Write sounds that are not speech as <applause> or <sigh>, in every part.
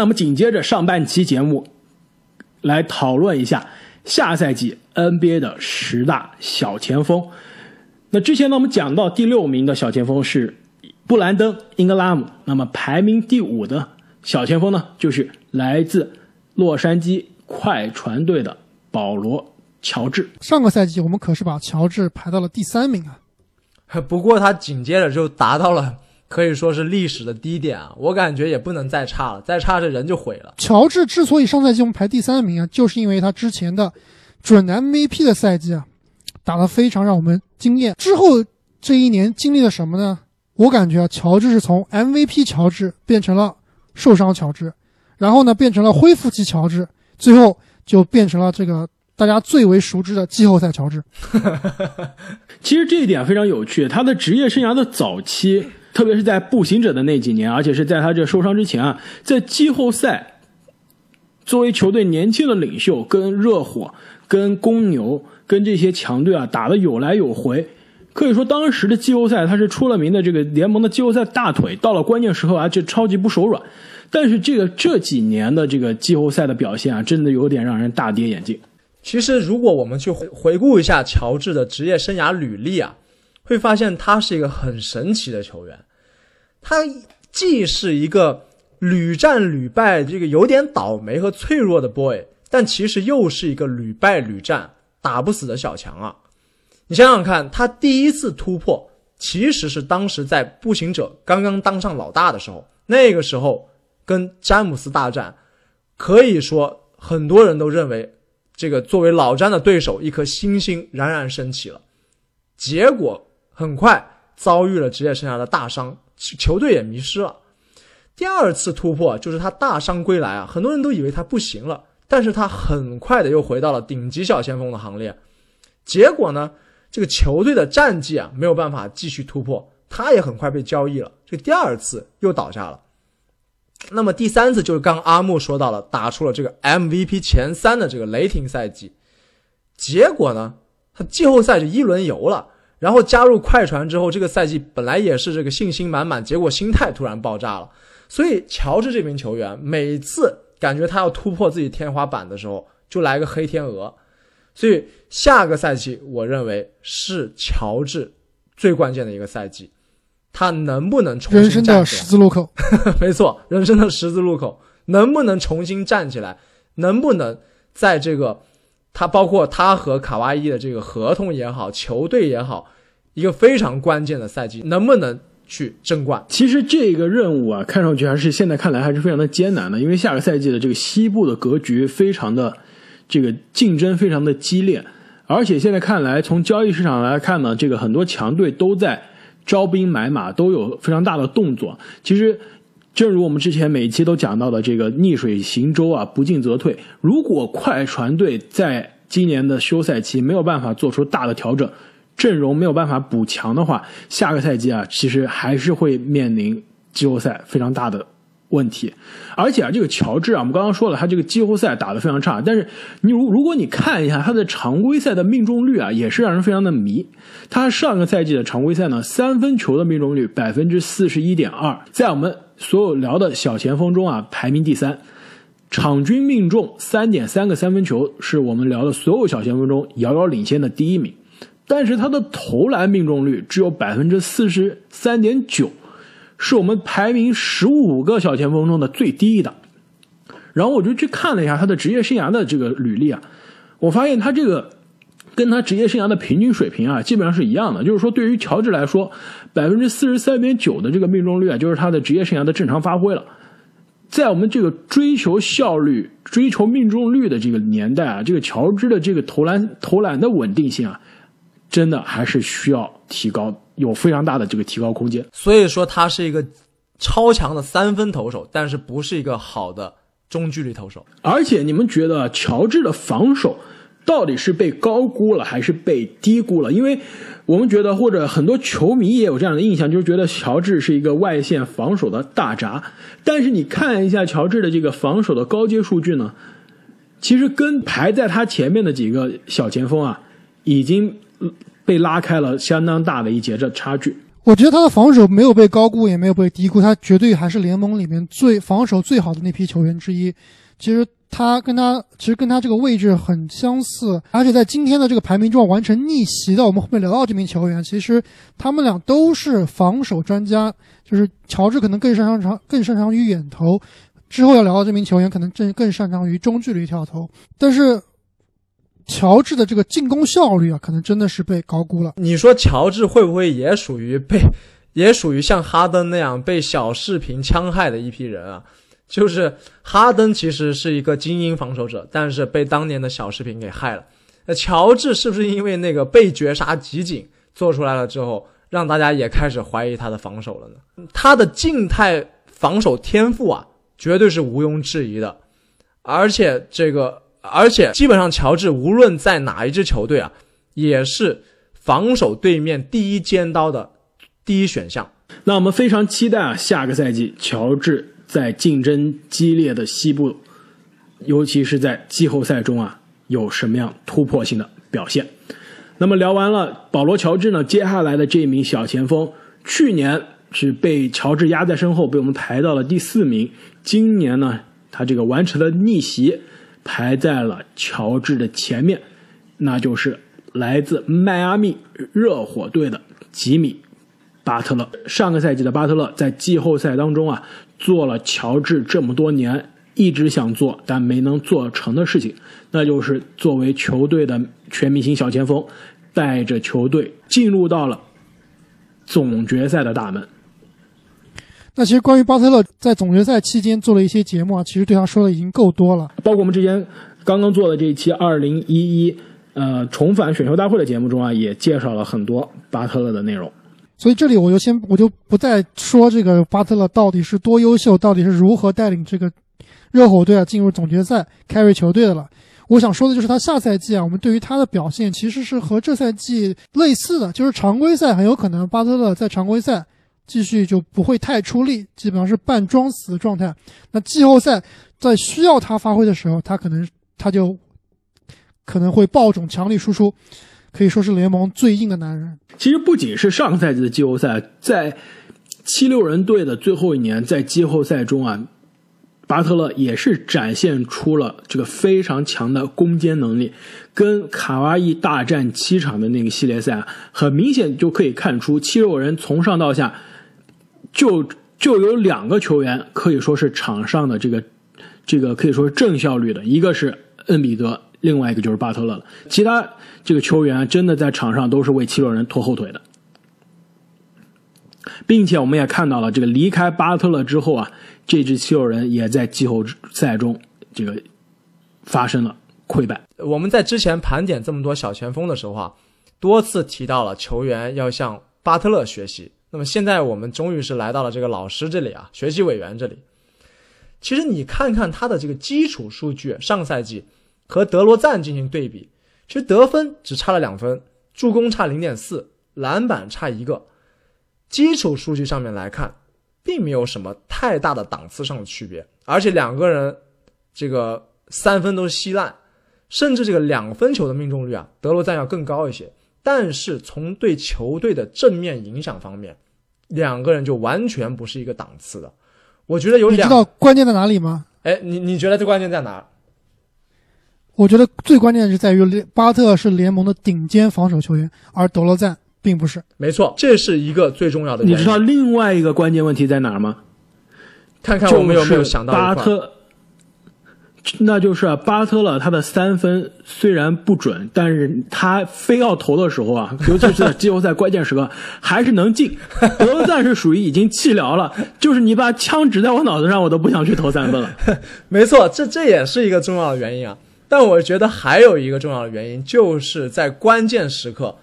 那么紧接着上半期节目，来讨论一下下赛季 NBA 的十大小前锋。那之前呢，我们讲到第六名的小前锋是布兰登·英格拉姆，那么排名第五的小前锋呢，就是来自洛杉矶快船队的保罗·乔治。上个赛季我们可是把乔治排到了第三名啊。<laughs> 不过他紧接着就达到了可以说是历史的低点啊，我感觉也不能再差了，再差这人就毁了。乔治之所以上赛季我们排第三名啊，就是因为他之前的准 MVP 的赛季啊，打得非常让我们惊艳。之后这一年经历了什么呢？我感觉啊，乔治是从 MVP 乔治变成了受伤乔治，然后呢变成了恢复期乔治，最后就变成了这个。大家最为熟知的季后赛乔治，<laughs> 其实这一点非常有趣。他的职业生涯的早期，特别是在步行者的那几年，而且是在他这受伤之前啊，在季后赛作为球队年轻的领袖，跟热火、跟公牛、跟这些强队啊打的有来有回。可以说，当时的季后赛他是出了名的这个联盟的季后赛大腿，到了关键时候啊就超级不手软。但是这个这几年的这个季后赛的表现啊，真的有点让人大跌眼镜。其实，如果我们去回回顾一下乔治的职业生涯履历啊，会发现他是一个很神奇的球员。他既是一个屡战屡败、这个有点倒霉和脆弱的 boy，但其实又是一个屡败屡战、打不死的小强啊！你想想看，他第一次突破其实是当时在步行者刚刚当上老大的时候，那个时候跟詹姆斯大战，可以说很多人都认为。这个作为老詹的对手，一颗星星冉冉升起了，结果很快遭遇了职业生涯的大伤，球队也迷失了。第二次突破就是他大伤归来啊，很多人都以为他不行了，但是他很快的又回到了顶级小前锋的行列。结果呢，这个球队的战绩啊没有办法继续突破，他也很快被交易了，这第二次又倒下了。那么第三次就是刚阿木说到了打出了这个 MVP 前三的这个雷霆赛季，结果呢，他季后赛就一轮游了，然后加入快船之后，这个赛季本来也是这个信心满满，结果心态突然爆炸了。所以乔治这名球员每次感觉他要突破自己天花板的时候，就来个黑天鹅。所以下个赛季我认为是乔治最关键的一个赛季。他能不能重新人生的十字路口？<laughs> 没错，人生的十字路口，能不能重新站起来？能不能在这个他包括他和卡哇伊的这个合同也好，球队也好，一个非常关键的赛季，能不能去争冠？其实这个任务啊，看上去还是现在看来还是非常的艰难的，因为下个赛季的这个西部的格局非常的这个竞争非常的激烈，而且现在看来，从交易市场来看呢，这个很多强队都在。招兵买马都有非常大的动作。其实，正如我们之前每期都讲到的，这个逆水行舟啊，不进则退。如果快船队在今年的休赛期没有办法做出大的调整，阵容没有办法补强的话，下个赛季啊，其实还是会面临季后赛非常大的。问题，而且啊，这个乔治啊，我们刚刚说了，他这个季后赛打得非常差。但是你如如果你看一下他的常规赛的命中率啊，也是让人非常的迷。他上个赛季的常规赛呢，三分球的命中率百分之四十一点二，在我们所有聊的小前锋中啊，排名第三。场均命中三点三个三分球，是我们聊的所有小前锋中遥遥领先的第一名。但是他的投篮命中率只有百分之四十三点九。是我们排名十五个小前锋中的最低的，然后我就去看了一下他的职业生涯的这个履历啊，我发现他这个跟他职业生涯的平均水平啊，基本上是一样的。就是说，对于乔治来说，百分之四十三点九的这个命中率啊，就是他的职业生涯的正常发挥了。在我们这个追求效率、追求命中率的这个年代啊，这个乔治的这个投篮投篮的稳定性啊，真的还是需要提高。有非常大的这个提高空间，所以说他是一个超强的三分投手，但是不是一个好的中距离投手。而且你们觉得乔治的防守到底是被高估了还是被低估了？因为我们觉得，或者很多球迷也有这样的印象，就是觉得乔治是一个外线防守的大闸。但是你看一下乔治的这个防守的高阶数据呢，其实跟排在他前面的几个小前锋啊，已经。被拉开了相当大的一截的差距。我觉得他的防守没有被高估，也没有被低估，他绝对还是联盟里面最防守最好的那批球员之一。其实他跟他其实跟他这个位置很相似，而且在今天的这个排名中完成逆袭的，我们后面聊到这名球员，其实他们俩都是防守专家，就是乔治可能更擅长更擅长于远投，之后要聊到这名球员可能更更擅长于中距离跳投，但是。乔治的这个进攻效率啊，可能真的是被高估了。你说乔治会不会也属于被，也属于像哈登那样被小视频戕害的一批人啊？就是哈登其实是一个精英防守者，但是被当年的小视频给害了。那乔治是不是因为那个被绝杀集锦做出来了之后，让大家也开始怀疑他的防守了呢？他的静态防守天赋啊，绝对是毋庸置疑的，而且这个。而且基本上，乔治无论在哪一支球队啊，也是防守对面第一尖刀的第一选项。那我们非常期待啊，下个赛季乔治在竞争激烈的西部，尤其是在季后赛中啊，有什么样突破性的表现。那么聊完了保罗·乔治呢，接下来的这名小前锋，去年是被乔治压在身后，被我们排到了第四名。今年呢，他这个完成了逆袭。排在了乔治的前面，那就是来自迈阿密热火队的吉米·巴特勒。上个赛季的巴特勒在季后赛当中啊，做了乔治这么多年一直想做但没能做成的事情，那就是作为球队的全明星小前锋，带着球队进入到了总决赛的大门。那其实关于巴特勒在总决赛期间做了一些节目啊，其实对他说的已经够多了。包括我们之前刚刚做的这一期二零一一呃重返选秀大会的节目中啊，也介绍了很多巴特勒的内容。所以这里我就先我就不再说这个巴特勒到底是多优秀，到底是如何带领这个热火队啊进入总决赛、carry 球队的了。我想说的就是他下赛季啊，我们对于他的表现其实是和这赛季类似的，就是常规赛很有可能巴特勒在常规赛。继续就不会太出力，基本上是半装死的状态。那季后赛在需要他发挥的时候，他可能他就可能会爆种强力输出，可以说是联盟最硬的男人。其实不仅是上个赛季的季后赛，在七六人队的最后一年，在季后赛中啊，巴特勒也是展现出了这个非常强的攻坚能力。跟卡哇伊大战七场的那个系列赛啊，很明显就可以看出七六人从上到下。就就有两个球员可以说是场上的这个这个可以说是正效率的，一个是恩比德，另外一个就是巴特勒了。其他这个球员真的在场上都是为七六人拖后腿的，并且我们也看到了，这个离开巴特勒之后啊，这支七六人也在季后赛中这个发生了溃败。我们在之前盘点这么多小前锋的时候啊，多次提到了球员要向巴特勒学习。那么现在我们终于是来到了这个老师这里啊，学习委员这里。其实你看看他的这个基础数据，上赛季和德罗赞进行对比，其实得分只差了两分，助攻差零点四，篮板差一个，基础数据上面来看，并没有什么太大的档次上的区别。而且两个人这个三分都稀烂，甚至这个两分球的命中率啊，德罗赞要更高一些。但是从对球队的正面影响方面，两个人就完全不是一个档次的。我觉得有两，知道关键在哪里吗？哎，你你觉得这关键在哪？我觉得最关键是在于巴特是联盟的顶尖防守球员，而德罗赞并不是。没错，这是一个最重要的。你知道另外一个关键问题在哪儿吗？看看我们有没有想到巴特。那就是啊，巴特勒他的三分虽然不准，但是他非要投的时候啊，尤其是在季后赛关键时刻，还是能进。德罗赞是属于已经气疗了，就是你把枪指在我脑子上，我都不想去投三分了。<laughs> 没错，这这也是一个重要的原因啊。但我觉得还有一个重要的原因，就是在关键时刻，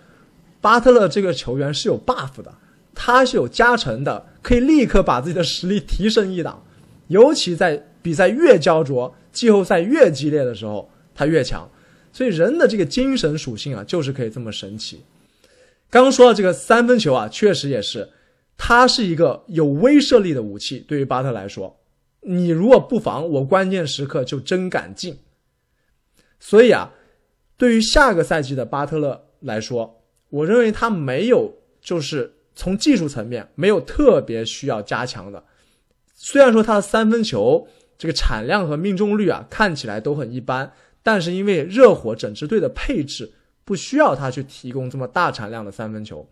巴特勒这个球员是有 buff 的，他是有加成的，可以立刻把自己的实力提升一档，尤其在比赛越焦灼。季后赛越激烈的时候，他越强，所以人的这个精神属性啊，就是可以这么神奇。刚说的这个三分球啊，确实也是，它是一个有威慑力的武器。对于巴特来说，你如果不防，我关键时刻就真敢进。所以啊，对于下个赛季的巴特勒来说，我认为他没有就是从技术层面没有特别需要加强的。虽然说他的三分球这个产量和命中率啊看起来都很一般，但是因为热火整支队的配置不需要他去提供这么大产量的三分球，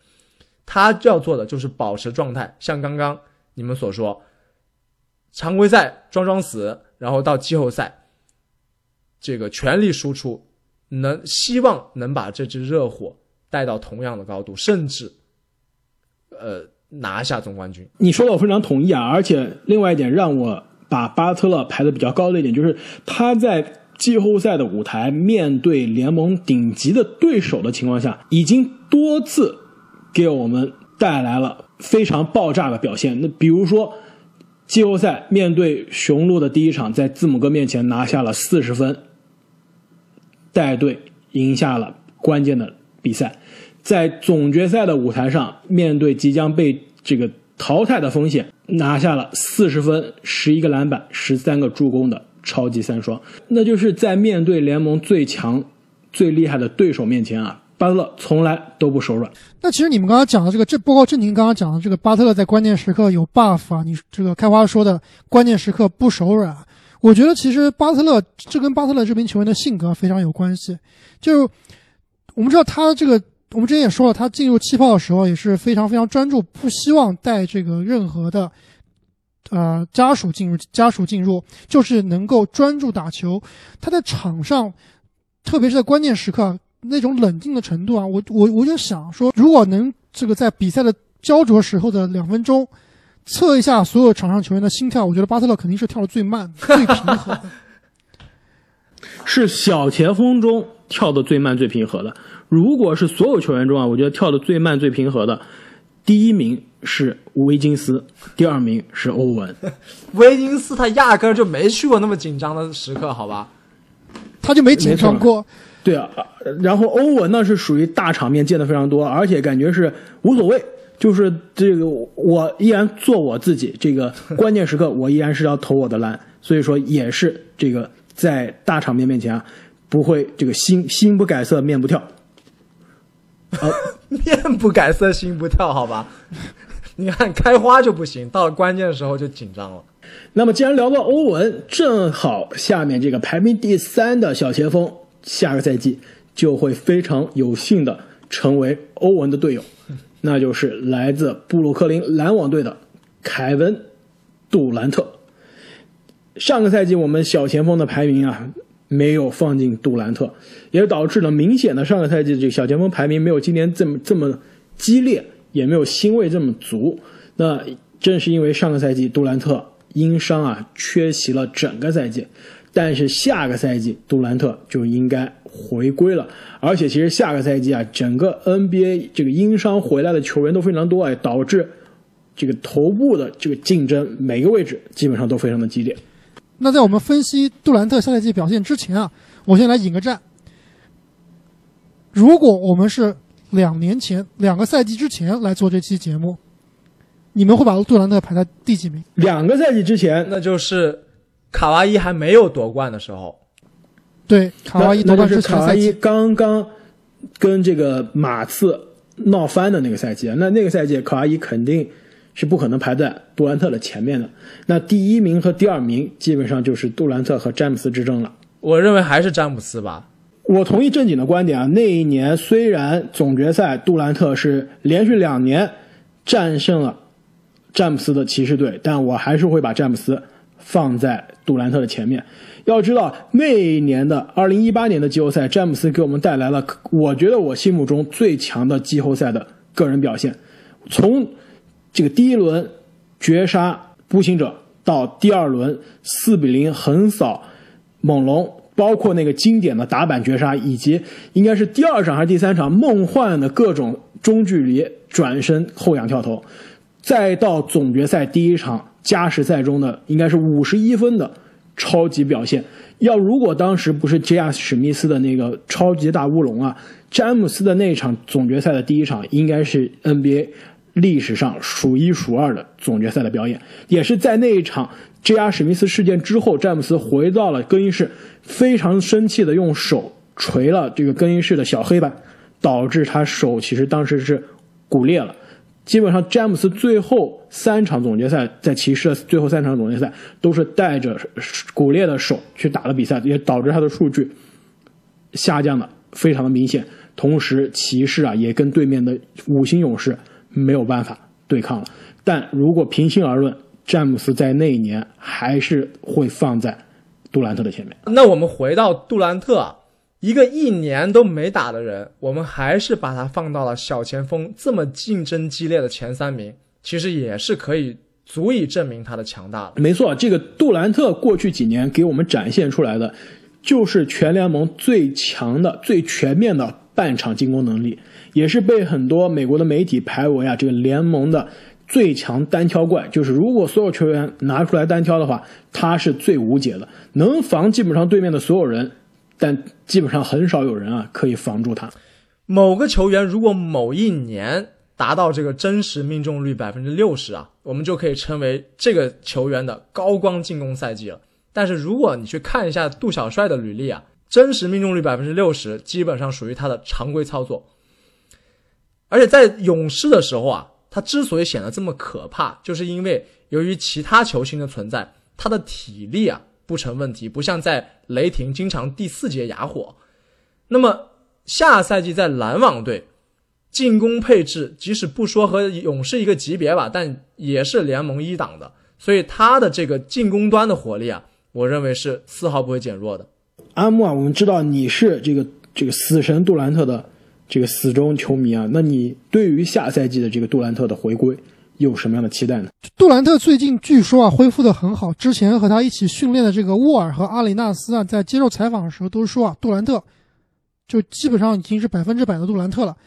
他要做的就是保持状态，像刚刚你们所说，常规赛装装死，然后到季后赛这个全力输出，能希望能把这支热火带到同样的高度，甚至呃拿下总冠军。你说的我非常同意啊，而且另外一点让我把巴特勒排的比较高的一点，就是他在季后赛的舞台面对联盟顶级的对手的情况下，已经多次给我们带来了非常爆炸的表现。那比如说季后赛面对雄鹿的第一场，在字母哥面前拿下了四十分，带队赢下了关键的比赛。在总决赛的舞台上，面对即将被这个淘汰的风险，拿下了四十分、十一个篮板、十三个助攻的超级三双。那就是在面对联盟最强、最厉害的对手面前啊，巴特勒从来都不手软。那其实你们刚刚讲的这个，这包括郑宁刚刚讲的这个巴特勒在关键时刻有 buff 啊，你这个开花说的关键时刻不手软，我觉得其实巴特勒这跟巴特勒这名球员的性格非常有关系。就我们知道他这个，我们之前也说了，他进入气泡的时候也是非常非常专注，不希望带这个任何的呃家属进入，家属进入就是能够专注打球。他在场上，特别是在关键时刻那种冷静的程度啊，我我我就想说，如果能这个在比赛的焦灼时候的两分钟。测一下所有场上球员的心跳，我觉得巴特勒肯定是跳的最慢、<laughs> 最平和的。是小前锋中跳的最慢、最平和的。如果是所有球员中啊，我觉得跳的最慢、最平和的，第一名是维金斯，第二名是欧文。<laughs> 维金斯他压根儿就没去过那么紧张的时刻，好吧？他就没紧张过。对啊，然后欧文呢是属于大场面见的非常多，而且感觉是无所谓。就是这个，我依然做我自己。这个 <laughs> 关键时刻，我依然是要投我的篮。所以说，也是这个在大场面面前啊，不会这个心心不改色面不跳。啊，<laughs> 面不改色心不跳，好吧？<laughs> 你看开花就不行，到了关键时候就紧张了。那么，既然聊到欧文，正好下面这个排名第三的小前锋，下个赛季就会非常有幸的成为欧文的队友。那就是来自布鲁克林篮网队的凯文·杜兰特。上个赛季我们小前锋的排名啊没有放进杜兰特，也导致了明显的上个赛季这个小前锋排名没有今年这么这么激烈，也没有欣慰这么足。那正是因为上个赛季杜兰特因伤啊缺席了整个赛季，但是下个赛季杜兰特就应该回归了。而且其实下个赛季啊，整个 NBA 这个因伤回来的球员都非常多哎，导致这个头部的这个竞争每个位置基本上都非常的激烈。那在我们分析杜兰特下赛季表现之前啊，我先来引个战。如果我们是两年前两个赛季之前来做这期节目，你们会把杜兰特排在第几名？两个赛季之前，那就是卡哇伊还没有夺冠的时候。对，卡哇伊夺冠是卡哇伊刚刚跟这个马刺闹翻的那个赛季，那那个赛季卡哇伊肯定是不可能排在杜兰特的前面的。那第一名和第二名基本上就是杜兰特和詹姆斯之争了。我认为还是詹姆斯吧。我同意正经的观点啊，那一年虽然总决赛杜兰特是连续两年战胜了詹姆斯的骑士队，但我还是会把詹姆斯放在杜兰特的前面。要知道，那一年的二零一八年的季后赛，詹姆斯给我们带来了，我觉得我心目中最强的季后赛的个人表现。从这个第一轮绝杀步行者，到第二轮四比零横扫猛龙，包括那个经典的打板绝杀，以及应该是第二场还是第三场梦幻的各种中距离转身后仰跳投，再到总决赛第一场加时赛中的应该是五十一分的。超级表现，要如果当时不是 J.R. 史密斯的那个超级大乌龙啊，詹姆斯的那场总决赛的第一场应该是 NBA 历史上数一数二的总决赛的表演，也是在那一场 J.R. 史密斯事件之后，詹姆斯回到了更衣室，非常生气的用手捶了这个更衣室的小黑板，导致他手其实当时是骨裂了，基本上詹姆斯最后三场总决赛，在骑士的最后三场总决赛都是带着骨裂的手去打的比赛，也导致他的数据下降的非常的明显。同时，骑士啊也跟对面的五星勇士没有办法对抗了。但如果平心而论，詹姆斯在那一年还是会放在杜兰特的前面。那我们回到杜兰特啊，一个一年都没打的人，我们还是把他放到了小前锋这么竞争激烈的前三名，其实也是可以足以证明他的强大的。没错，这个杜兰特过去几年给我们展现出来的，就是全联盟最强的、最全面的半场进攻能力，也是被很多美国的媒体排为啊这个联盟的。最强单挑怪就是，如果所有球员拿出来单挑的话，他是最无解的，能防基本上对面的所有人，但基本上很少有人啊可以防住他。某个球员如果某一年达到这个真实命中率百分之六十啊，我们就可以称为这个球员的高光进攻赛季了。但是如果你去看一下杜小帅的履历啊，真实命中率百分之六十基本上属于他的常规操作，而且在勇士的时候啊。他之所以显得这么可怕，就是因为由于其他球星的存在，他的体力啊不成问题，不像在雷霆经常第四节哑火。那么下赛季在篮网队，进攻配置即使不说和勇士一个级别吧，但也是联盟一档的，所以他的这个进攻端的火力啊，我认为是丝毫不会减弱的。阿木啊，我们知道你是这个这个死神杜兰特的。这个死忠球迷啊，那你对于下赛季的这个杜兰特的回归有什么样的期待呢？杜兰特最近据说啊恢复的很好，之前和他一起训练的这个沃尔和阿里纳斯啊，在接受采访的时候都说啊，杜兰特就基本上已经是百分之百的杜兰特了，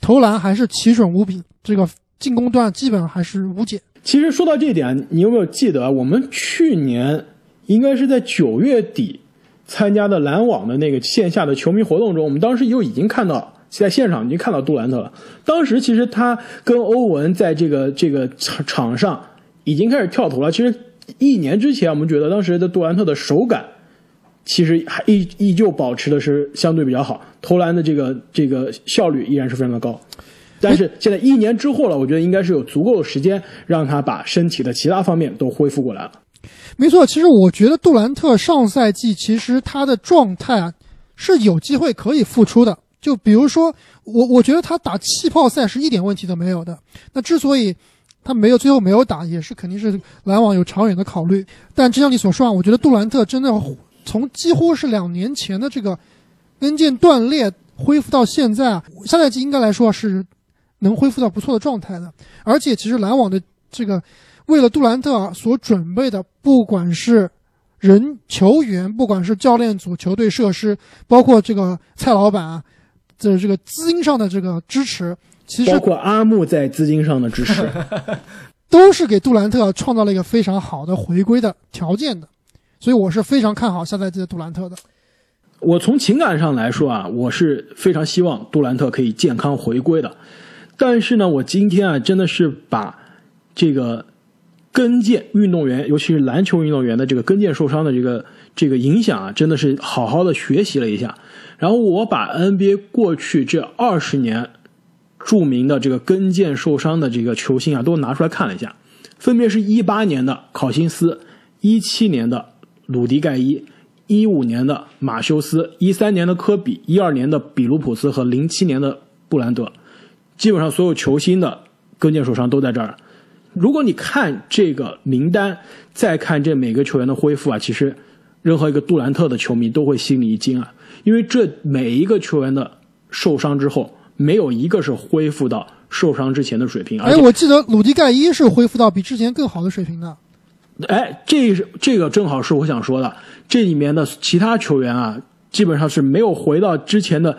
投篮还是奇准无比，这个进攻端基本还是无解。其实说到这一点，你有没有记得我们去年应该是在九月底参加的篮网的那个线下的球迷活动中，我们当时就已经看到。在现场已经看到杜兰特了。当时其实他跟欧文在这个这个场场上已经开始跳投了。其实一年之前，我们觉得当时的杜兰特的手感其实还依依旧保持的是相对比较好，投篮的这个这个效率依然是非常的高。但是现在一年之后了，我觉得应该是有足够的时间让他把身体的其他方面都恢复过来了。没错，其实我觉得杜兰特上赛季其实他的状态啊是有机会可以复出的。就比如说，我我觉得他打气泡赛是一点问题都没有的。那之所以他没有最后没有打，也是肯定是篮网有长远的考虑。但就像你所说啊，我觉得杜兰特真的从几乎是两年前的这个跟腱断裂恢复到现在啊，下赛季应该来说是能恢复到不错的状态的。而且其实篮网的这个为了杜兰特所准备的，不管是人球员，不管是教练组、球队设施，包括这个蔡老板啊。这这个资金上的这个支持，其实包括阿木在资金上的支持，<laughs> 都是给杜兰特创造了一个非常好的回归的条件的，所以我是非常看好下赛季的杜兰特的。我从情感上来说啊，我是非常希望杜兰特可以健康回归的，但是呢，我今天啊真的是把这个跟腱运动员，尤其是篮球运动员的这个跟腱受伤的这个这个影响啊，真的是好好的学习了一下。然后我把 NBA 过去这二十年著名的这个跟腱受伤的这个球星啊，都拿出来看了一下，分别是一八年的考辛斯，一七年的鲁迪盖伊，一五年的马修斯，一三年的科比，一二年的比卢普斯和零七年的布兰德，基本上所有球星的跟腱受伤都在这儿。如果你看这个名单，再看这每个球员的恢复啊，其实任何一个杜兰特的球迷都会心里一惊啊。因为这每一个球员的受伤之后，没有一个是恢复到受伤之前的水平。哎，我记得鲁迪盖伊是恢复到比之前更好的水平的。哎，这是这个正好是我想说的。这里面的其他球员啊，基本上是没有回到之前的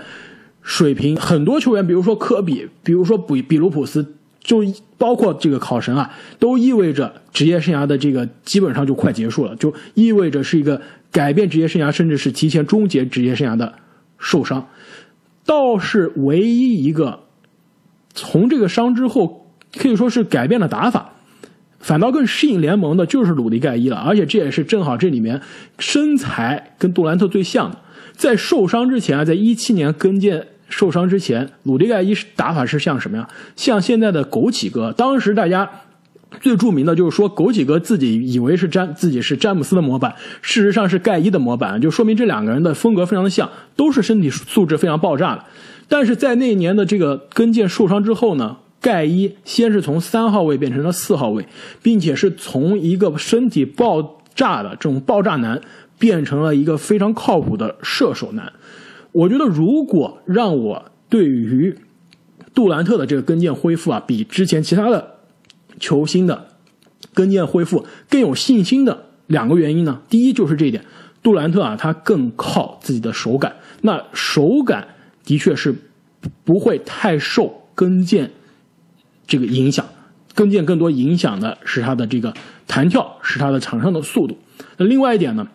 水平。很多球员，比如说科比，比如说比比卢普斯，就包括这个考神啊，都意味着职业生涯的这个基本上就快结束了，就意味着是一个。改变职业生涯，甚至是提前终结职业生涯的受伤，倒是唯一一个从这个伤之后可以说是改变了打法，反倒更适应联盟的，就是鲁迪盖伊了。而且这也是正好这里面身材跟杜兰特最像的，在受伤之前啊，在一七年跟腱受伤之前，鲁迪盖伊打法是像什么呀？像现在的枸杞哥，当时大家。最著名的就是说，枸杞哥自己以为是詹自己是詹姆斯的模板，事实上是盖伊的模板，就说明这两个人的风格非常的像，都是身体素质非常爆炸的。但是在那一年的这个跟腱受伤之后呢，盖伊先是从三号位变成了四号位，并且是从一个身体爆炸的这种爆炸男，变成了一个非常靠谱的射手男。我觉得如果让我对于杜兰特的这个跟腱恢复啊，比之前其他的。球星的跟腱恢复更有信心的两个原因呢？第一就是这一点，杜兰特啊，他更靠自己的手感。那手感的确是不会太受跟腱这个影响，跟腱更多影响的是他的这个弹跳，是他的场上的速度。那另外一点呢，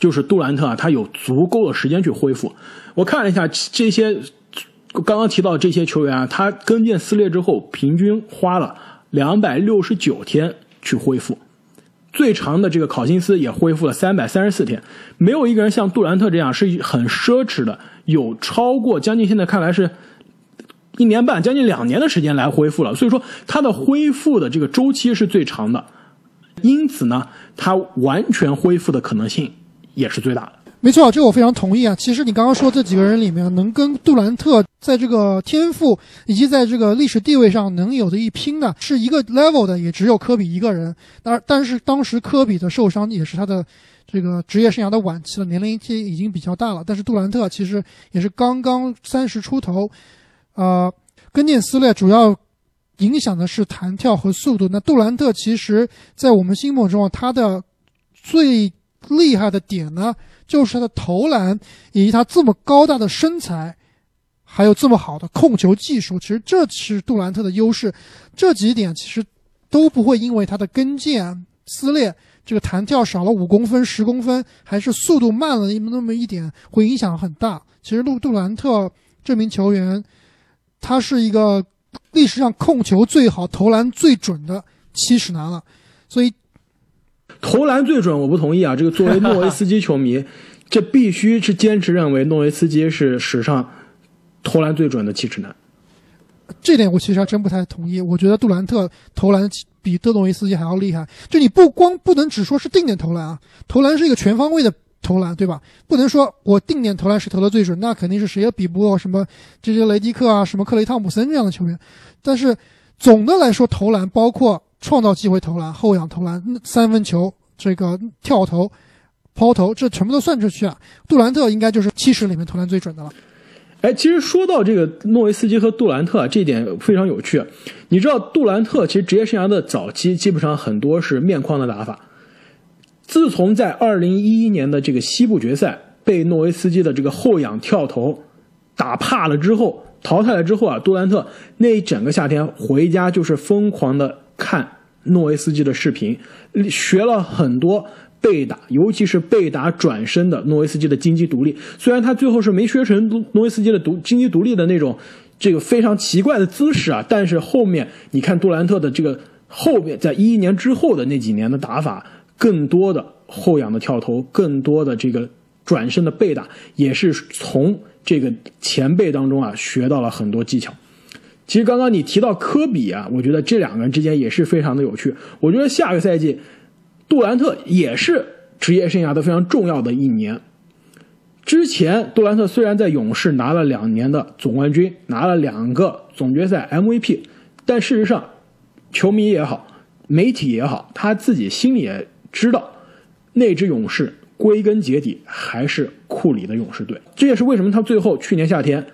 就是杜兰特啊，他有足够的时间去恢复。我看了一下这些刚刚提到这些球员啊，他跟腱撕裂之后，平均花了。两百六十九天去恢复，最长的这个考辛斯也恢复了三百三十四天，没有一个人像杜兰特这样是很奢侈的，有超过将近现在看来是一年半、将近两年的时间来恢复了。所以说他的恢复的这个周期是最长的，因此呢，他完全恢复的可能性也是最大的。没错，这个我非常同意啊。其实你刚刚说这几个人里面，能跟杜兰特在这个天赋以及在这个历史地位上能有的一拼的，是一个 level 的，也只有科比一个人。但但是当时科比的受伤也是他的这个职业生涯的晚期了，年龄其实已经比较大了。但是杜兰特其实也是刚刚三十出头，呃，跟腱撕裂主要影响的是弹跳和速度。那杜兰特其实在我们心目中，他的最厉害的点呢？就是他的投篮，以及他这么高大的身材，还有这么好的控球技术，其实这是杜兰特的优势。这几点其实都不会因为他的跟腱撕裂，这个弹跳少了五公分、十公分，还是速度慢了那么一点，会影响很大。其实杜杜兰特这名球员，他是一个历史上控球最好、投篮最准的七尺男了，所以。投篮最准，我不同意啊！这个作为诺维斯基球迷，这必须是坚持认为诺维斯基是史上投篮最准的七尺男。这点我其实还真不太同意。我觉得杜兰特投篮比德诺维斯基还要厉害。就你不光不能只说是定点投篮啊，投篮是一个全方位的投篮，对吧？不能说我定点投篮是投的最准，那肯定是谁也比不过什么这些雷迪克啊、什么克雷汤普森这样的球员。但是总的来说，投篮包括。创造机会投篮、后仰投篮、三分球、这个跳投、抛投，这全部都算出去啊！杜兰特应该就是七十里面投篮最准的了。哎，其实说到这个诺维斯基和杜兰特，这一点非常有趣。你知道，杜兰特其实职业生涯的早期基本上很多是面框的打法。自从在二零一一年的这个西部决赛被诺维斯基的这个后仰跳投打怕了之后，淘汰了之后啊，杜兰特那一整个夏天回家就是疯狂的。看诺维斯基的视频，学了很多被打，尤其是被打转身的诺维斯基的金鸡独立。虽然他最后是没学成诺维斯基的独金鸡独立的那种这个非常奇怪的姿势啊，但是后面你看杜兰特的这个后面，在一一年之后的那几年的打法，更多的后仰的跳投，更多的这个转身的背打，也是从这个前辈当中啊学到了很多技巧。其实刚刚你提到科比啊，我觉得这两个人之间也是非常的有趣。我觉得下个赛季，杜兰特也是职业生涯的非常重要的一年。之前杜兰特虽然在勇士拿了两年的总冠军，拿了两个总决赛 MVP，但事实上，球迷也好，媒体也好，他自己心里也知道，那支勇士归根结底还是库里的勇士队。这也是为什么他最后去年夏天。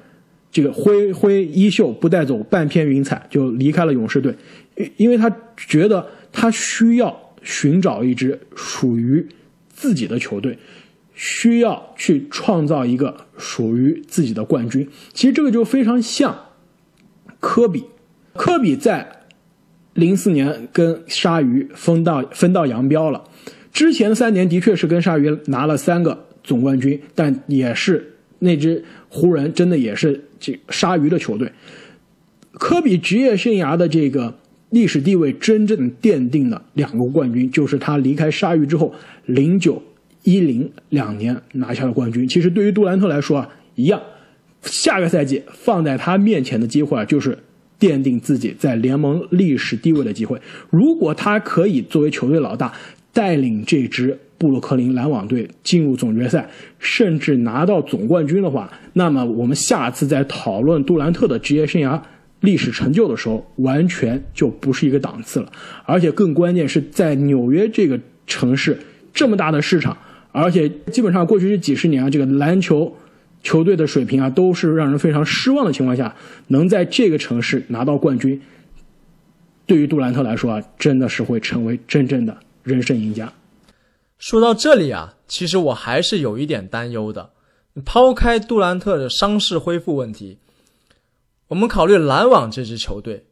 这个挥挥衣袖，不带走半片云彩，就离开了勇士队，因为他觉得他需要寻找一支属于自己的球队，需要去创造一个属于自己的冠军。其实这个就非常像科比，科比在零四年跟鲨鱼分道分道扬镳了，之前三年的确是跟鲨鱼拿了三个总冠军，但也是那支湖人真的也是。这鲨鱼的球队，科比职业生涯的这个历史地位真正奠定了两个冠军，就是他离开鲨鱼之后，零九一零两年拿下了冠军。其实对于杜兰特来说啊，一样，下个赛季放在他面前的机会啊，就是奠定自己在联盟历史地位的机会。如果他可以作为球队老大，带领这支布鲁克林篮网队进入总决赛，甚至拿到总冠军的话，那么我们下次在讨论杜兰特的职业生涯历史成就的时候，完全就不是一个档次了。而且更关键是在纽约这个城市这么大的市场，而且基本上过去这几十年啊，这个篮球球队的水平啊都是让人非常失望的情况下，能在这个城市拿到冠军，对于杜兰特来说啊，真的是会成为真正的人生赢家。说到这里啊，其实我还是有一点担忧的。抛开杜兰特的伤势恢复问题，我们考虑篮网这支球队，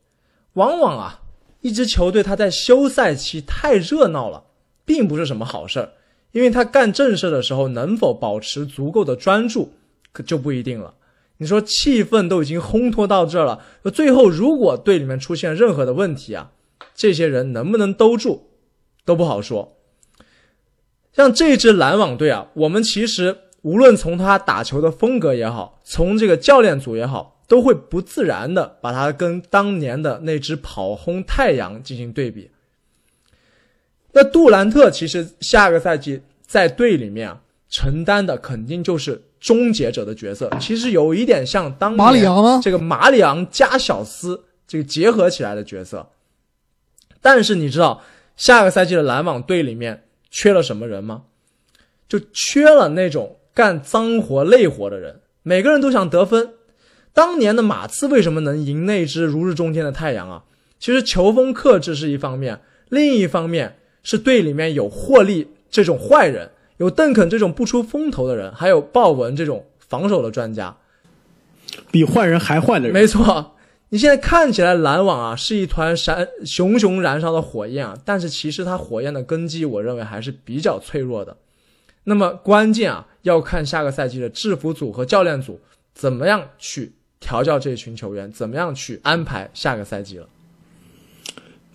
往往啊，一支球队他在休赛期太热闹了，并不是什么好事儿，因为他干正事的时候能否保持足够的专注，可就不一定了。你说气氛都已经烘托到这儿了，最后如果队里面出现任何的问题啊，这些人能不能兜住，都不好说。像这支篮网队啊，我们其实无论从他打球的风格也好，从这个教练组也好，都会不自然的把他跟当年的那支跑轰太阳进行对比。那杜兰特其实下个赛季在队里面啊，承担的肯定就是终结者的角色，其实有一点像当年马里昂吗？这个马里昂加小斯这个结合起来的角色。但是你知道下个赛季的篮网队里面。缺了什么人吗？就缺了那种干脏活累活的人。每个人都想得分。当年的马刺为什么能赢那支如日中天的太阳啊？其实球风克制是一方面，另一方面是队里面有霍利这种坏人，有邓肯这种不出风头的人，还有鲍文这种防守的专家，比坏人还坏的人。没错。你现在看起来篮网啊是一团闪熊熊燃烧的火焰啊，但是其实它火焰的根基，我认为还是比较脆弱的。那么关键啊，要看下个赛季的制服组和教练组怎么样去调教这群球员，怎么样去安排下个赛季了。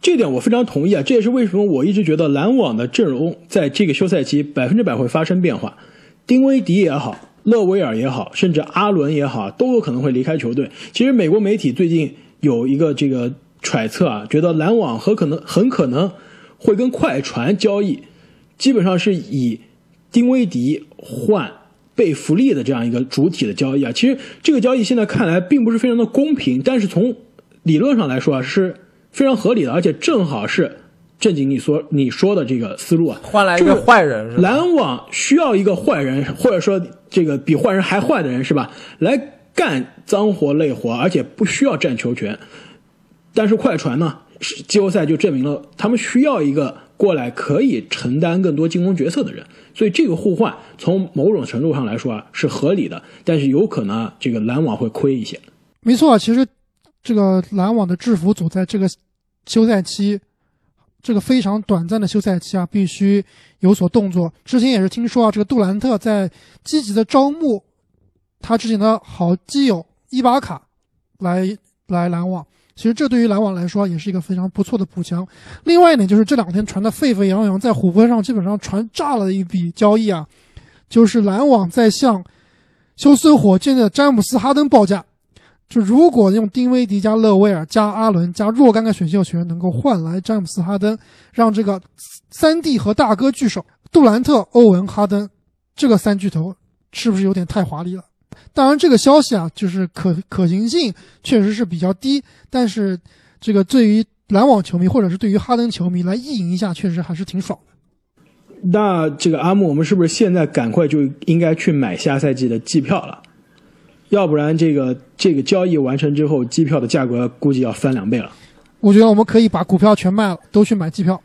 这点我非常同意啊，这也是为什么我一直觉得篮网的阵容在这个休赛期百分之百会发生变化。丁威迪也好。勒维尔也好，甚至阿伦也好，都有可能会离开球队。其实美国媒体最近有一个这个揣测啊，觉得篮网很可能很可能会跟快船交易，基本上是以丁威迪换贝弗利的这样一个主体的交易啊。其实这个交易现在看来并不是非常的公平，但是从理论上来说啊是非常合理的，而且正好是。正经，你说你说的这个思路啊，换来一个坏人是吧？篮网需要一个坏人，或者说这个比坏人还坏的人是吧？来干脏活累活，而且不需要占球权。但是快船呢，季后赛就证明了他们需要一个过来可以承担更多进攻角色的人。所以这个互换从某种程度上来说啊是合理的，但是有可能这个篮网会亏一些。没错，其实这个篮网的制服组在这个休赛期。这个非常短暂的休赛期啊，必须有所动作。之前也是听说啊，这个杜兰特在积极的招募他之前的好基友伊巴卡来来篮网。其实这对于篮网来说也是一个非常不错的补强。另外一点就是这两天传的沸沸扬扬，在虎扑上基本上传炸了一笔交易啊，就是篮网在向休斯顿火箭的詹姆斯哈登报价。就如果用丁威迪加勒维尔加阿伦加若干个选秀权能够换来詹姆斯哈登，让这个三弟和大哥聚首，杜兰特、欧文、哈登这个三巨头是不是有点太华丽了？当然，这个消息啊，就是可可行性确实是比较低，但是这个对于篮网球迷或者是对于哈登球迷来意淫一下，确实还是挺爽的。那这个阿木，我们是不是现在赶快就应该去买下赛季的季票了？要不然，这个这个交易完成之后，机票的价格估计要翻两倍了。我觉得我们可以把股票全卖了，都去买机票。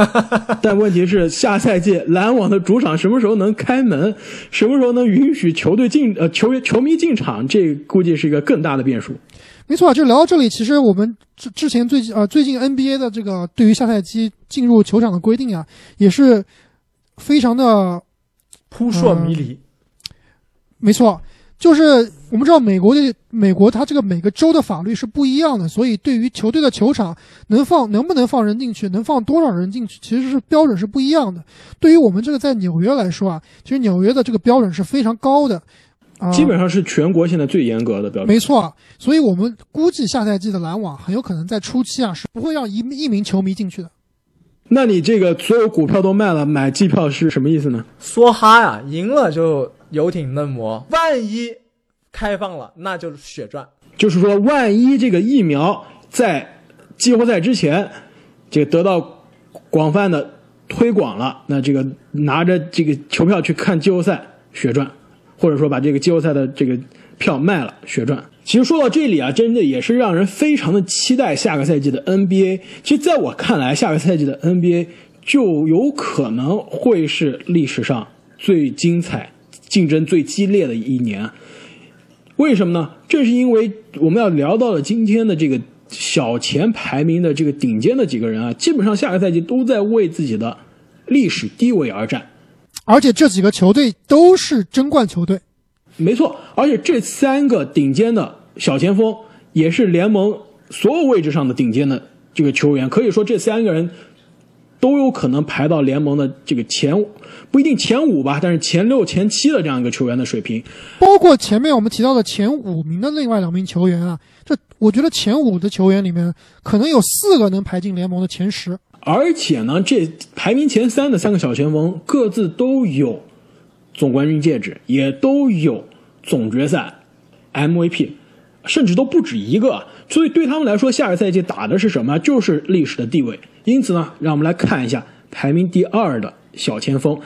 <laughs> 但问题是，下赛季篮网的主场什么时候能开门？什么时候能允许球队进呃球员球迷进场？这估计是一个更大的变数。没错，就聊到这里。其实我们之之前最近呃最近 NBA 的这个对于下赛季进入球场的规定啊，也是非常的扑朔迷离。没错。就是我们知道美国的美国，它这个每个州的法律是不一样的，所以对于球队的球场能放能不能放人进去，能放多少人进去，其实是标准是不一样的。对于我们这个在纽约来说啊，其实纽约的这个标准是非常高的。啊基本上是全国现在最严格的标准。没错，所以我们估计下赛季的篮网很有可能在初期啊是不会让一一名球迷进去的。那你这个所有股票都卖了，买机票是什么意思呢？梭哈呀，赢了就游艇嫩模，万一开放了，那就是血赚。就是说，万一这个疫苗在季后赛之前，这个得到广泛的推广了，那这个拿着这个球票去看季后赛血赚，或者说把这个季后赛的这个票卖了血赚。其实说到这里啊，真的也是让人非常的期待下个赛季的 NBA。其实，在我看来，下个赛季的 NBA 就有可能会是历史上最精彩、竞争最激烈的一年。为什么呢？正是因为我们要聊到了今天的这个小前排名的这个顶尖的几个人啊，基本上下个赛季都在为自己的历史地位而战。而且这几个球队都是争冠球队，没错，而且这三个顶尖的小前锋也是联盟所有位置上的顶尖的这个球员，可以说这三个人都有可能排到联盟的这个前，不一定前五吧，但是前六、前七的这样一个球员的水平。包括前面我们提到的前五名的另外两名球员啊，这我觉得前五的球员里面可能有四个能排进联盟的前十。而且呢，这排名前三的三个小前锋各自都有总冠军戒指，也都有总决赛 MVP，甚至都不止一个。所以对他们来说，下个赛季打的是什么？就是历史的地位。因此呢，让我们来看一下排名第二的小前锋，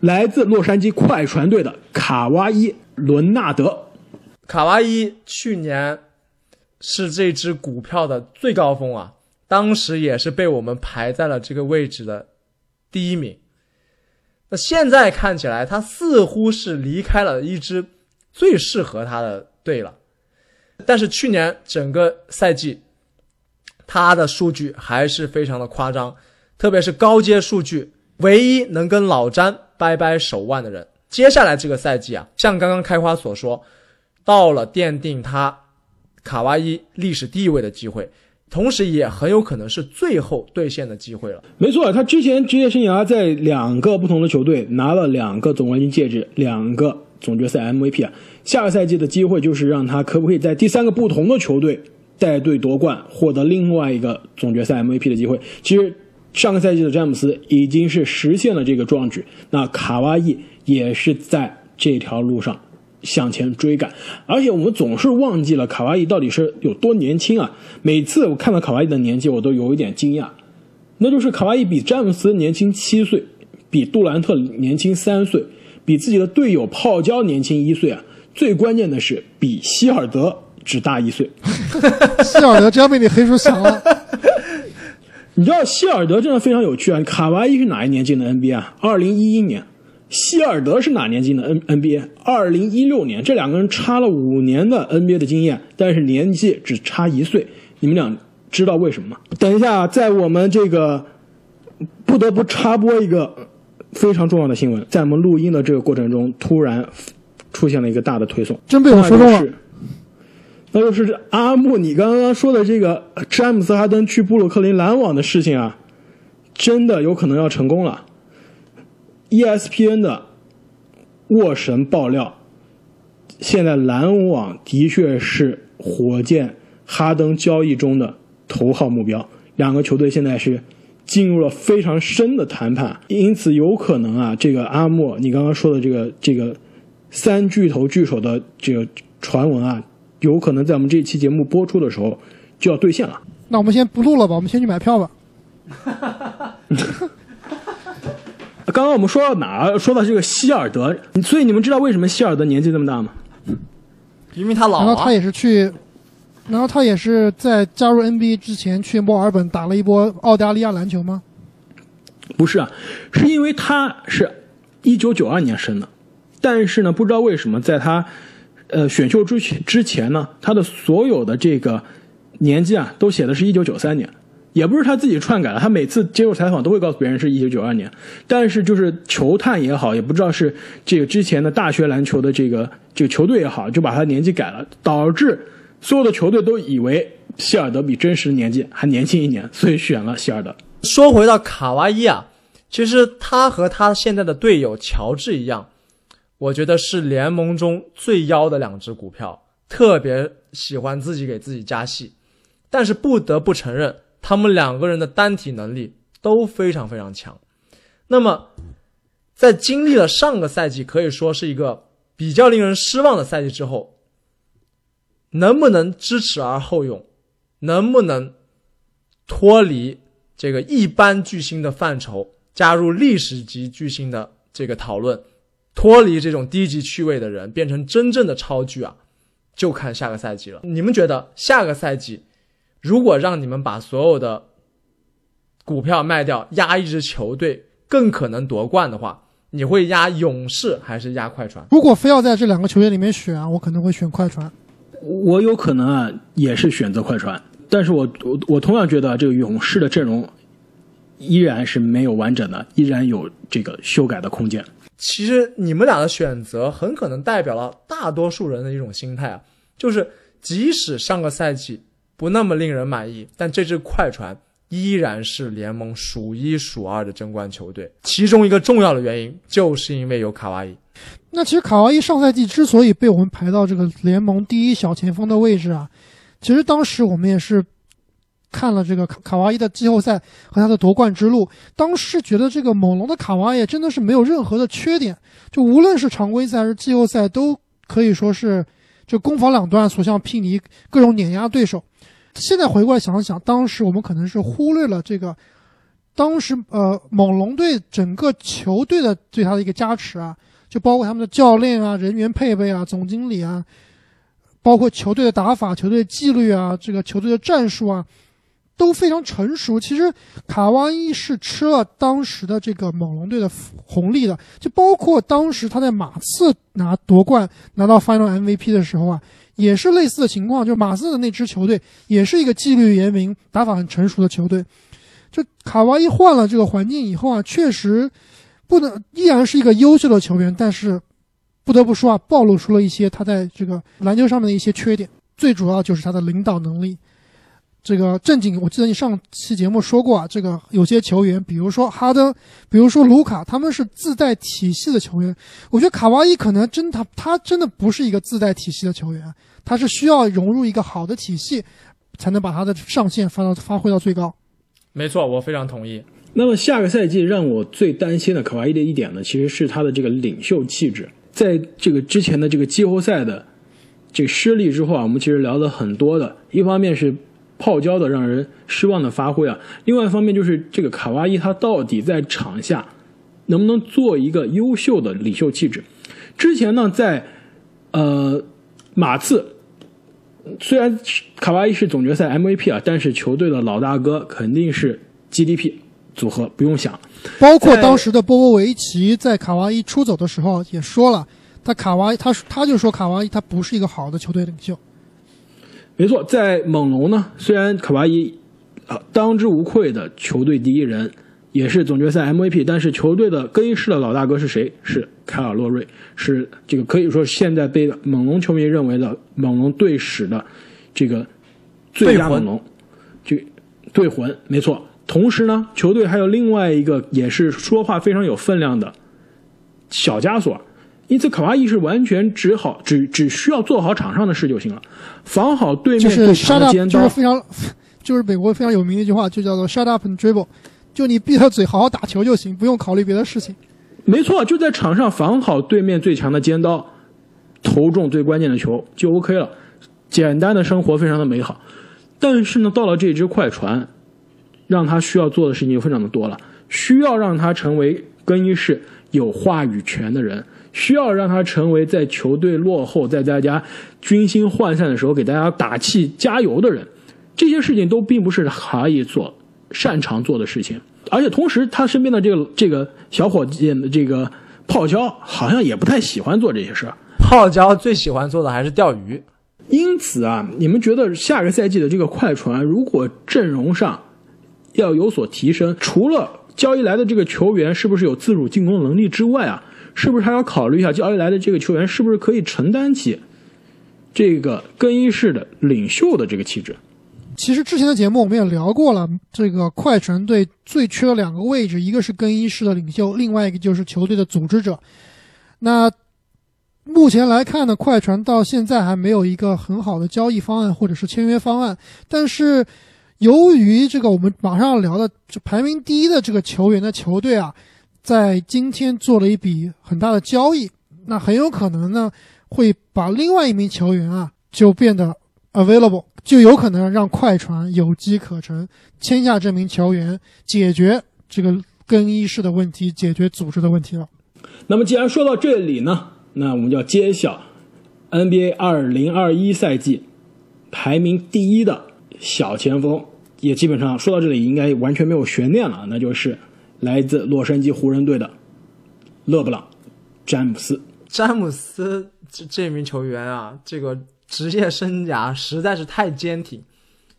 来自洛杉矶快船队的卡哇伊·伦纳德。卡哇伊去年是这只股票的最高峰啊，当时也是被我们排在了这个位置的第一名。那现在看起来，他似乎是离开了一支最适合他的队了。但是去年整个赛季，他的数据还是非常的夸张，特别是高阶数据，唯一能跟老詹掰掰手腕的人。接下来这个赛季啊，像刚刚开花所说，到了奠定他卡哇伊历史地位的机会，同时也很有可能是最后兑现的机会了。没错，他之前职业生涯在两个不同的球队拿了两个总冠军戒指，两个总决赛 MVP 啊。下个赛季的机会就是让他可不可以在第三个不同的球队带队夺冠，获得另外一个总决赛 MVP 的机会。其实上个赛季的詹姆斯已经是实现了这个壮举，那卡哇伊也是在这条路上向前追赶。而且我们总是忘记了卡哇伊到底是有多年轻啊！每次我看到卡哇伊的年纪，我都有一点惊讶。那就是卡哇伊比詹姆斯年轻七岁，比杜兰特年轻三岁，比自己的队友泡椒年轻一岁啊！最关键的是，比希尔德只大一岁。<laughs> 希尔德真要被你黑出翔了。<laughs> 你知道希尔德真的非常有趣啊！卡哇伊是哪一年进的 NBA 啊？二零一一年。希尔德是哪年进的 N NBA？二零一六年。这两个人差了五年的 NBA 的经验，但是年纪只差一岁。你们俩知道为什么吗？等一下，在我们这个不得不插播一个非常重要的新闻，在我们录音的这个过程中，突然出现了一个大的推送，真被我说中了那就是那就是阿木，你刚刚说的这个詹姆斯哈登去布鲁克林篮网的事情啊，真的有可能要成功了。ESPN 的沃神爆料，现在篮网的确是火箭哈登交易中的头号目标，两个球队现在是进入了非常深的谈判，因此有可能啊，这个阿莫你刚刚说的这个这个三巨头聚首的这个传闻啊，有可能在我们这一期节目播出的时候就要兑现了。那我们先不录了吧，我们先去买票吧。<laughs> 刚刚我们说到哪儿？说到这个希尔德，所以你们知道为什么希尔德年纪这么大吗？因为他老啊然后他，也是去，然后他也是在加入 NBA 之前去墨尔本打了一波澳大利亚篮球吗？不是啊，是因为他是一九九二年生的，但是呢，不知道为什么在他呃选秀之之前呢，他的所有的这个年纪啊，都写的是一九九三年。也不是他自己篡改了，他每次接受采访都会告诉别人是一九九二年，但是就是球探也好，也不知道是这个之前的大学篮球的这个这个球队也好，就把他年纪改了，导致所有的球队都以为希尔德比真实年纪还年轻一年，所以选了希尔德。说回到卡哇伊啊，其实他和他现在的队友乔治一样，我觉得是联盟中最妖的两只股票，特别喜欢自己给自己加戏。但是不得不承认，他们两个人的单体能力都非常非常强。那么，在经历了上个赛季可以说是一个比较令人失望的赛季之后，能不能知耻而后勇？能不能脱离这个一般巨星的范畴，加入历史级巨星的这个讨论？脱离这种低级趣味的人，变成真正的超巨啊，就看下个赛季了。你们觉得下个赛季，如果让你们把所有的股票卖掉，压一支球队更可能夺冠的话，你会压勇士还是压快船？如果非要在这两个球队里面选啊，我可能会选快船。我有可能啊，也是选择快船，但是我我我同样觉得这个勇士的阵容依然是没有完整的，依然有这个修改的空间。其实你们俩的选择很可能代表了大多数人的一种心态啊，就是即使上个赛季不那么令人满意，但这支快船依然是联盟数一数二的争冠球队。其中一个重要的原因就是因为有卡哇伊。那其实卡哇伊上赛季之所以被我们排到这个联盟第一小前锋的位置啊，其实当时我们也是。看了这个卡卡哇伊的季后赛和他的夺冠之路，当时觉得这个猛龙的卡哇伊真的是没有任何的缺点，就无论是常规赛还是季后赛，都可以说是就攻防两端所向披靡，各种碾压对手。现在回过来想想，当时我们可能是忽略了这个，当时呃猛龙队整个球队的对他的一个加持啊，就包括他们的教练啊、人员配备啊、总经理啊，包括球队的打法、球队的纪律啊、这个球队的战术啊。都非常成熟。其实卡哇伊是吃了当时的这个猛龙队的红利的，就包括当时他在马刺拿夺冠拿到 Final MVP 的时候啊，也是类似的情况。就马刺的那支球队也是一个纪律严明、打法很成熟的球队。就卡哇伊换了这个环境以后啊，确实不能依然是一个优秀的球员，但是不得不说啊，暴露出了一些他在这个篮球上面的一些缺点，最主要就是他的领导能力。这个正经，我记得你上期节目说过啊，这个有些球员，比如说哈登，比如说卢卡，他们是自带体系的球员。我觉得卡哇伊可能真他他真的不是一个自带体系的球员，他是需要融入一个好的体系，才能把他的上限发到发挥到最高。没错，我非常同意。那么下个赛季让我最担心的卡哇伊的一点呢，其实是他的这个领袖气质。在这个之前的这个季后赛的这个失利之后啊，我们其实聊了很多的，一方面是。泡椒的让人失望的发挥啊！另外一方面就是这个卡哇伊他到底在场下能不能做一个优秀的领袖气质？之前呢，在呃马刺，虽然卡哇伊是总决赛 MVP 啊，但是球队的老大哥肯定是 GDP 组合，不用想。包括当时的波波维奇在卡哇伊出走的时候也说了，他卡哇伊他他就说卡哇伊他不是一个好的球队领袖。没错，在猛龙呢，虽然卡哇伊啊当之无愧的球队第一人，也是总决赛 MVP，但是球队的更衣室的老大哥是谁？是凯尔洛瑞，是这个可以说现在被猛龙球迷认为的猛龙队史的这个最佳猛龙，就队魂。没错，同时呢，球队还有另外一个也是说话非常有分量的小枷锁。因此，卡哇伊是完全只好只只需要做好场上的事就行了，防好对面最强的尖刀。就是非常，就是美国非常有名的一句话，就叫做 “shut up and dribble”，就你闭上嘴，好好打球就行，不用考虑别的事情。没错，就在场上防好对面最强的尖刀，投中最关键的球就 OK 了。简单的生活非常的美好，但是呢，到了这支快船，让他需要做的事情就非常的多了，需要让他成为更衣室有话语权的人。需要让他成为在球队落后、在大家军心涣散的时候给大家打气加油的人，这些事情都并不是哈伊所擅长做的事情。而且同时，他身边的这个这个小伙计的这个泡椒，好像也不太喜欢做这些事儿。泡椒最喜欢做的还是钓鱼。因此啊，你们觉得下个赛季的这个快船，如果阵容上要有所提升，除了交易来的这个球员是不是有自主进攻能力之外啊？是不是还要考虑一下交易来的这个球员是不是可以承担起这个更衣室的领袖的这个气质？其实之前的节目我们也聊过了，这个快船队最缺的两个位置，一个是更衣室的领袖，另外一个就是球队的组织者。那目前来看呢，快船到现在还没有一个很好的交易方案或者是签约方案。但是，由于这个我们马上要聊的这排名第一的这个球员的球队啊，在今天做了一笔很大的交易，那很有可能呢会把另外一名球员啊就变得 available，就有可能让快船有机可乘，签下这名球员，解决这个更衣室的问题，解决组织的问题了。那么既然说到这里呢，那我们就要揭晓 NBA 二零二一赛季排名第一的小前锋，也基本上说到这里应该完全没有悬念了，那就是来自洛杉矶湖人队的勒布朗·詹姆斯。詹姆斯这这名球员啊，这个职业生涯实在是太坚挺，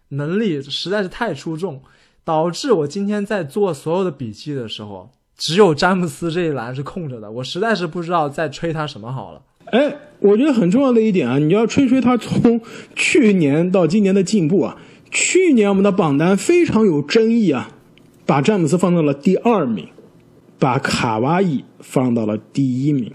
能力实在是太出众，导致我今天在做所有的笔记的时候，只有詹姆斯这一栏是空着的，我实在是不知道在吹他什么好了。哎，我觉得很重要的一点啊，你要吹吹他从去年到今年的进步啊。去年我们的榜单非常有争议啊，把詹姆斯放到了第二名，把卡哇伊放到了第一名，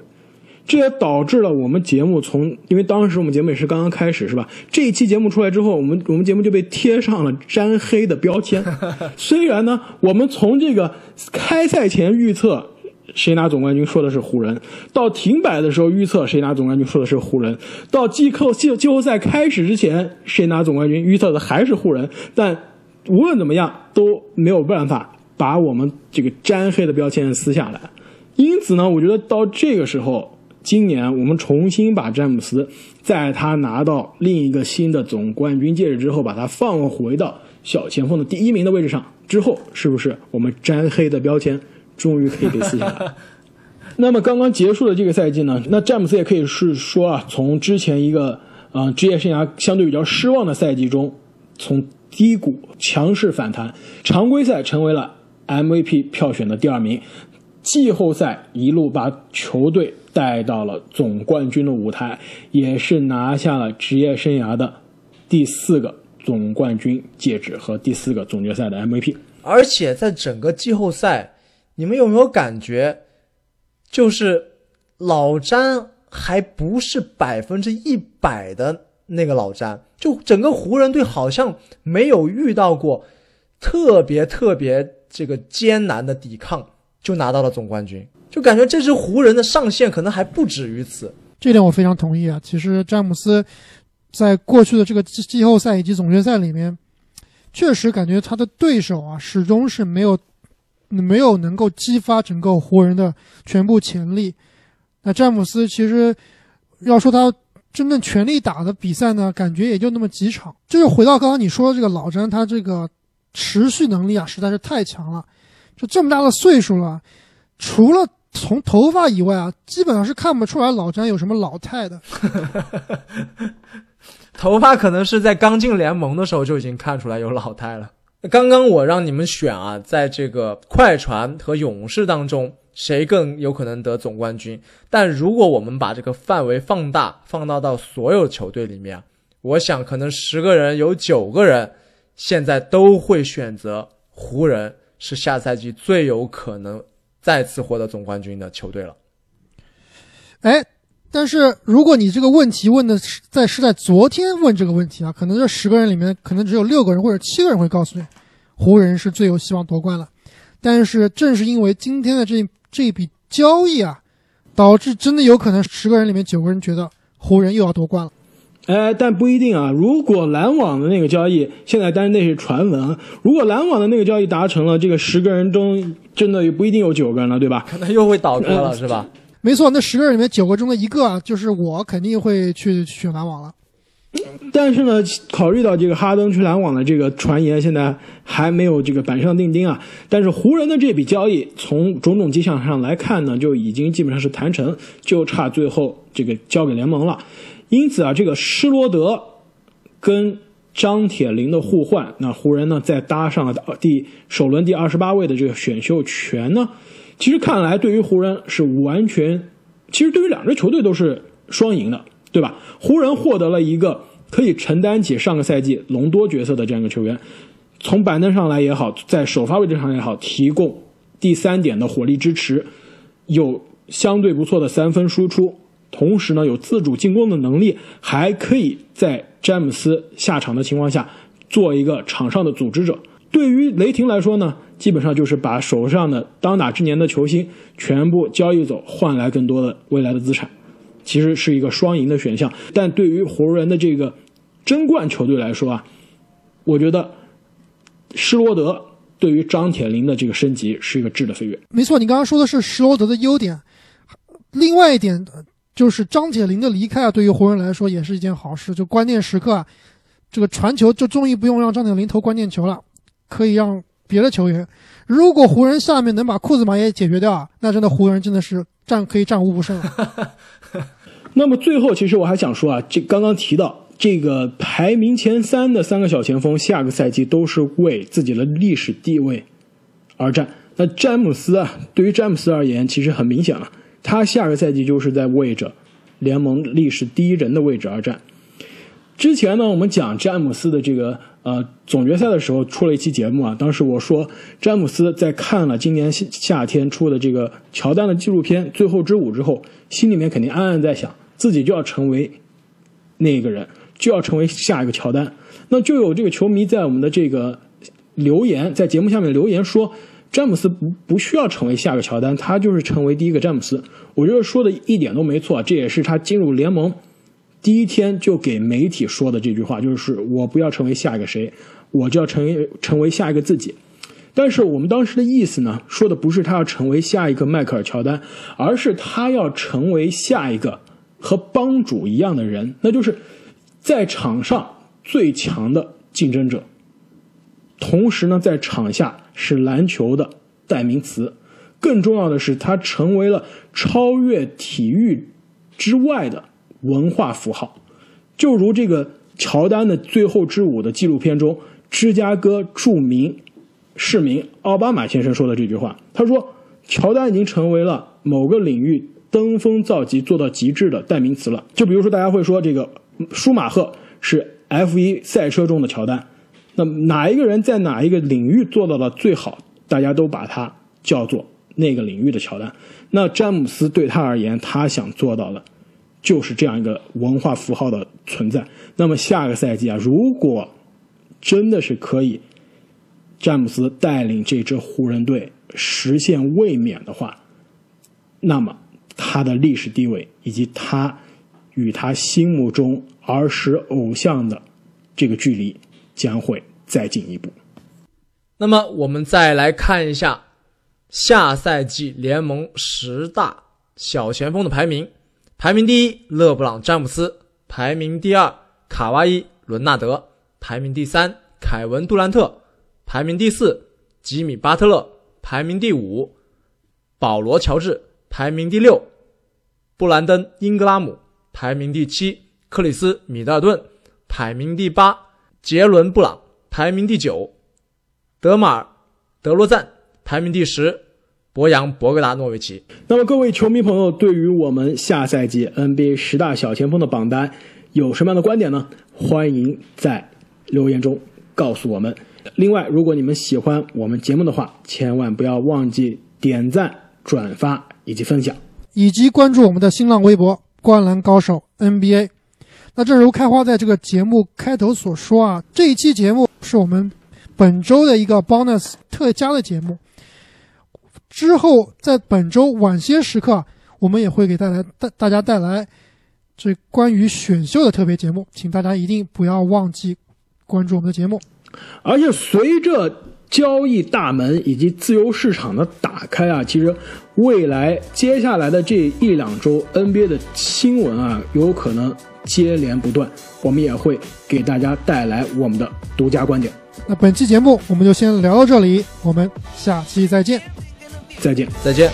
这也导致了我们节目从，因为当时我们节目也是刚刚开始是吧？这一期节目出来之后，我们我们节目就被贴上了沾黑的标签。<laughs> 虽然呢，我们从这个开赛前预测。谁拿总冠军说的是湖人，到停摆的时候预测谁拿总冠军说的是湖人，到季扣季季后赛开始之前谁拿总冠军预测的还是湖人，但无论怎么样都没有办法把我们这个沾黑的标签撕下来。因此呢，我觉得到这个时候，今年我们重新把詹姆斯在他拿到另一个新的总冠军戒指之后，把他放回到小前锋的第一名的位置上之后，是不是我们沾黑的标签？终于可以被撕下来。<laughs> 那么刚刚结束的这个赛季呢？那詹姆斯也可以是说啊，从之前一个啊职业生涯相对比较失望的赛季中，从低谷强势反弹，常规赛成为了 MVP 票选的第二名，季后赛一路把球队带到了总冠军的舞台，也是拿下了职业生涯的第四个总冠军戒指和第四个总决赛的 MVP。而且在整个季后赛。你们有没有感觉，就是老詹还不是百分之一百的那个老詹？就整个湖人队好像没有遇到过特别特别这个艰难的抵抗，就拿到了总冠军。就感觉这支湖人的上限可能还不止于此。这点我非常同意啊！其实詹姆斯在过去的这个季后赛以及总决赛里面，确实感觉他的对手啊始终是没有。没有能够激发整个湖人的全部潜力。那詹姆斯其实要说他真正全力打的比赛呢，感觉也就那么几场。就是回到刚刚你说的这个老詹，他这个持续能力啊实在是太强了。就这么大的岁数了，除了从头发以外啊，基本上是看不出来老詹有什么老态的。<laughs> 头发可能是在刚进联盟的时候就已经看出来有老态了。刚刚我让你们选啊，在这个快船和勇士当中，谁更有可能得总冠军？但如果我们把这个范围放大，放大到所有球队里面，我想可能十个人有九个人现在都会选择湖人是下赛季最有可能再次获得总冠军的球队了。哎，但是如果你这个问题问的是在是在昨天问这个问题啊，可能这十个人里面可能只有六个人或者七个人会告诉你。湖人是最有希望夺冠了，但是正是因为今天的这这笔交易啊，导致真的有可能十个人里面九个人觉得湖人又要夺冠了。哎，但不一定啊。如果篮网的那个交易，现在当然那是传闻。如果篮网的那个交易达成了，这个十个人中真的也不一定有九个人了，对吧？可能又会倒戈了，是吧？没错，那十个人里面九个中的一个啊，就是我肯定会去选篮网了。但是呢，考虑到这个哈登去篮网的这个传言，现在还没有这个板上钉钉啊。但是湖人的这笔交易，从种种迹象上来看呢，就已经基本上是谈成，就差最后这个交给联盟了。因此啊，这个施罗德跟张铁林的互换，那湖人呢再搭上了第首轮第二十八位的这个选秀权呢，其实看来对于湖人是完全，其实对于两支球队都是双赢的。对吧？湖人获得了一个可以承担起上个赛季隆多角色的这样一个球员，从板凳上来也好，在首发位置上也好，提供第三点的火力支持，有相对不错的三分输出，同时呢有自主进攻的能力，还可以在詹姆斯下场的情况下做一个场上的组织者。对于雷霆来说呢，基本上就是把手上的当打之年的球星全部交易走，换来更多的未来的资产，其实是一个双赢的选项。但对于湖人的这个争冠球队来说啊，我觉得施罗德对于张铁林的这个升级是一个质的飞跃。没错，你刚刚说的是施罗德的优点，另外一点就是张铁林的离开啊，对于湖人来说也是一件好事。就关键时刻啊，这个传球就终于不用让张铁林投关键球了，可以让别的球员。如果湖人下面能把库兹马也解决掉啊，那真的湖人真的是战可以战无不胜了。<laughs> 那么最后，其实我还想说啊，这刚刚提到这个排名前三的三个小前锋，下个赛季都是为自己的历史地位而战。那詹姆斯啊，对于詹姆斯而言，其实很明显了，他下个赛季就是在为着联盟历史第一人的位置而战。之前呢，我们讲詹姆斯的这个呃总决赛的时候，出了一期节目啊。当时我说，詹姆斯在看了今年夏夏天出的这个乔丹的纪录片《最后之舞》之后，心里面肯定暗暗在想，自己就要成为那个人，就要成为下一个乔丹。那就有这个球迷在我们的这个留言，在节目下面留言说，詹姆斯不不需要成为下一个乔丹，他就是成为第一个詹姆斯。我觉得说的一点都没错，这也是他进入联盟。第一天就给媒体说的这句话，就是我不要成为下一个谁，我就要成为成为下一个自己。但是我们当时的意思呢，说的不是他要成为下一个迈克尔乔丹，而是他要成为下一个和帮主一样的人，那就是在场上最强的竞争者，同时呢，在场下是篮球的代名词。更重要的是，他成为了超越体育之外的。文化符号，就如这个乔丹的《最后之舞》的纪录片中，芝加哥著名市民奥巴马先生说的这句话。他说：“乔丹已经成为了某个领域登峰造极、做到极致的代名词了。”就比如说，大家会说这个舒马赫是 F1 赛车中的乔丹，那哪一个人在哪一个领域做到了最好，大家都把他叫做那个领域的乔丹。那詹姆斯对他而言，他想做到的。就是这样一个文化符号的存在。那么下个赛季啊，如果真的是可以詹姆斯带领这支湖人队实现卫冕的话，那么他的历史地位以及他与他心目中儿时偶像的这个距离将会再进一步。那么我们再来看一下下赛季联盟十大小前锋的排名。排名第一，勒布朗·詹姆斯；排名第二，卡哇伊·伦纳德；排名第三，凯文·杜兰特；排名第四，吉米·巴特勒；排名第五，保罗·乔治；排名第六，布兰登·英格拉姆；排名第七，克里斯·米德尔顿；排名第八，杰伦·布朗；排名第九，德马尔·德罗赞；排名第十。博扬·博格达诺维奇。那么，各位球迷朋友，对于我们下赛季 NBA 十大小前锋的榜单有什么样的观点呢？欢迎在留言中告诉我们。另外，如果你们喜欢我们节目的话，千万不要忘记点赞、转发以及分享，以及关注我们的新浪微博“灌篮高手 NBA”。那正如开花在这个节目开头所说啊，这一期节目是我们本周的一个 bonus 特加的节目。之后，在本周晚些时刻，我们也会给带来带大家带来这关于选秀的特别节目，请大家一定不要忘记关注我们的节目。而且，随着交易大门以及自由市场的打开啊，其实未来接下来的这一两周 NBA 的新闻啊，有可能接连不断，我们也会给大家带来我们的独家观点。那本期节目我们就先聊到这里，我们下期再见。再见，再见。